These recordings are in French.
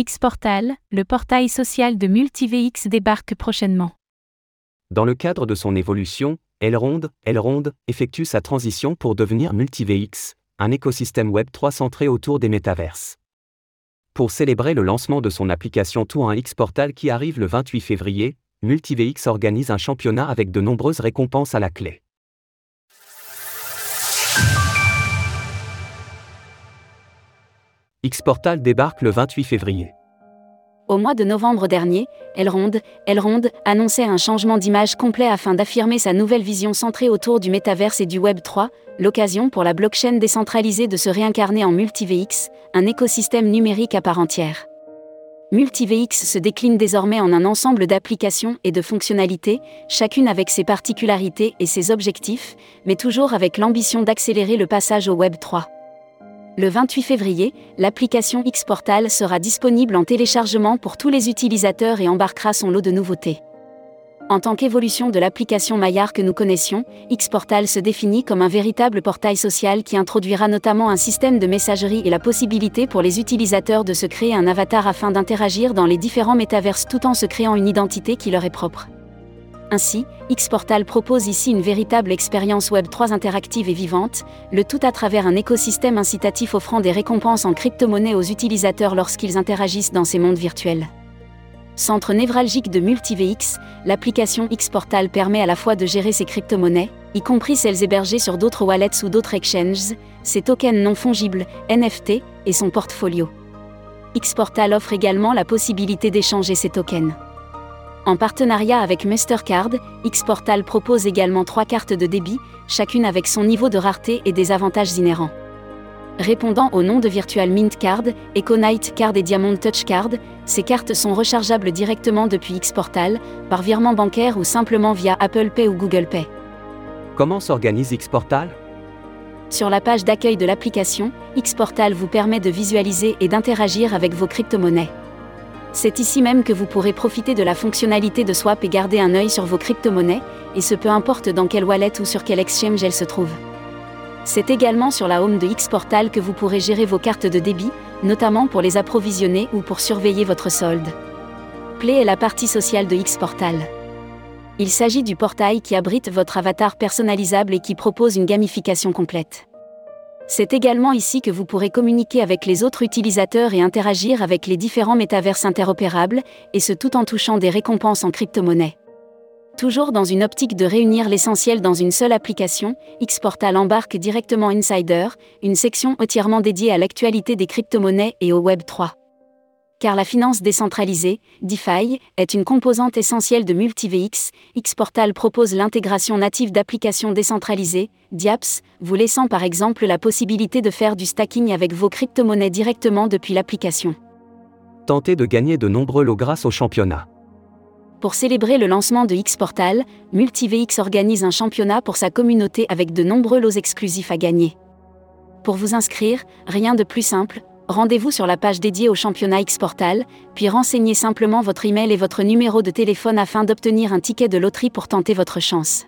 Xportal, le portail social de MultiVX débarque prochainement. Dans le cadre de son évolution, Elrond, Elrond effectue sa transition pour devenir MultiVX, un écosystème Web 3 centré autour des métaverses. Pour célébrer le lancement de son application Tout un Xportal qui arrive le 28 février, MultiVX organise un championnat avec de nombreuses récompenses à la clé. Xportal débarque le 28 février. Au mois de novembre dernier, Elrond, Elrond annonçait un changement d'image complet afin d'affirmer sa nouvelle vision centrée autour du métaverse et du Web 3, l'occasion pour la blockchain décentralisée de se réincarner en MultiVX, un écosystème numérique à part entière. MultiVX se décline désormais en un ensemble d'applications et de fonctionnalités, chacune avec ses particularités et ses objectifs, mais toujours avec l'ambition d'accélérer le passage au Web 3. Le 28 février, l'application Xportal sera disponible en téléchargement pour tous les utilisateurs et embarquera son lot de nouveautés. En tant qu'évolution de l'application Maillard que nous connaissions, Xportal se définit comme un véritable portail social qui introduira notamment un système de messagerie et la possibilité pour les utilisateurs de se créer un avatar afin d'interagir dans les différents métaverses tout en se créant une identité qui leur est propre. Ainsi, Xportal propose ici une véritable expérience Web 3 interactive et vivante, le tout à travers un écosystème incitatif offrant des récompenses en crypto-monnaie aux utilisateurs lorsqu'ils interagissent dans ces mondes virtuels. Centre névralgique de MultiVX, l'application Xportal permet à la fois de gérer ses crypto-monnaies, y compris celles hébergées sur d'autres wallets ou d'autres exchanges, ses tokens non fongibles, NFT, et son portfolio. Xportal offre également la possibilité d'échanger ces tokens. En partenariat avec Mastercard, Xportal propose également trois cartes de débit, chacune avec son niveau de rareté et des avantages inhérents. Répondant au nom de Virtual Mint Card, EcoNight Card et Diamond Touch Card, ces cartes sont rechargeables directement depuis Xportal, par virement bancaire ou simplement via Apple Pay ou Google Pay. Comment s'organise Xportal? Sur la page d'accueil de l'application, Xportal vous permet de visualiser et d'interagir avec vos crypto-monnaies. C'est ici même que vous pourrez profiter de la fonctionnalité de swap et garder un œil sur vos crypto-monnaies, et ce peu importe dans quelle wallet ou sur quel exchange elles se trouvent. C'est également sur la home de Xportal que vous pourrez gérer vos cartes de débit, notamment pour les approvisionner ou pour surveiller votre solde. Play est la partie sociale de Xportal. Il s'agit du portail qui abrite votre avatar personnalisable et qui propose une gamification complète. C'est également ici que vous pourrez communiquer avec les autres utilisateurs et interagir avec les différents métaverses interopérables, et ce tout en touchant des récompenses en crypto-monnaie. Toujours dans une optique de réunir l'essentiel dans une seule application, Xportal embarque directement Insider, une section entièrement dédiée à l'actualité des crypto-monnaies et au Web 3 car la finance décentralisée, DeFi, est une composante essentielle de MultiVX. Xportal propose l'intégration native d'applications décentralisées, DIAPS, vous laissant par exemple la possibilité de faire du stacking avec vos crypto-monnaies directement depuis l'application. Tentez de gagner de nombreux lots grâce au championnat. Pour célébrer le lancement de Xportal, MultiVX organise un championnat pour sa communauté avec de nombreux lots exclusifs à gagner. Pour vous inscrire, rien de plus simple, rendez-vous sur la page dédiée au championnat Xportal, puis renseignez simplement votre email et votre numéro de téléphone afin d'obtenir un ticket de loterie pour tenter votre chance.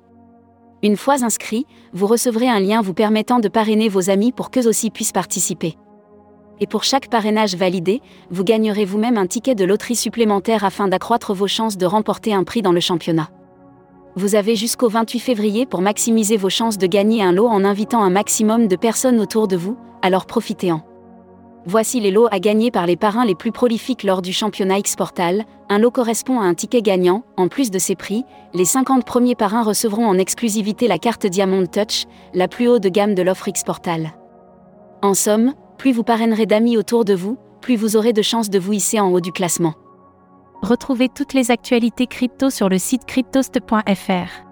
Une fois inscrit, vous recevrez un lien vous permettant de parrainer vos amis pour qu'eux aussi puissent participer. Et pour chaque parrainage validé, vous gagnerez vous-même un ticket de loterie supplémentaire afin d'accroître vos chances de remporter un prix dans le championnat. Vous avez jusqu'au 28 février pour maximiser vos chances de gagner un lot en invitant un maximum de personnes autour de vous, alors profitez-en. Voici les lots à gagner par les parrains les plus prolifiques lors du championnat Xportal. Un lot correspond à un ticket gagnant. En plus de ces prix, les 50 premiers parrains recevront en exclusivité la carte Diamond Touch, la plus haut de gamme de l'offre Xportal. En somme, plus vous parrainerez d'amis autour de vous, plus vous aurez de chances de vous hisser en haut du classement. Retrouvez toutes les actualités crypto sur le site cryptost.fr.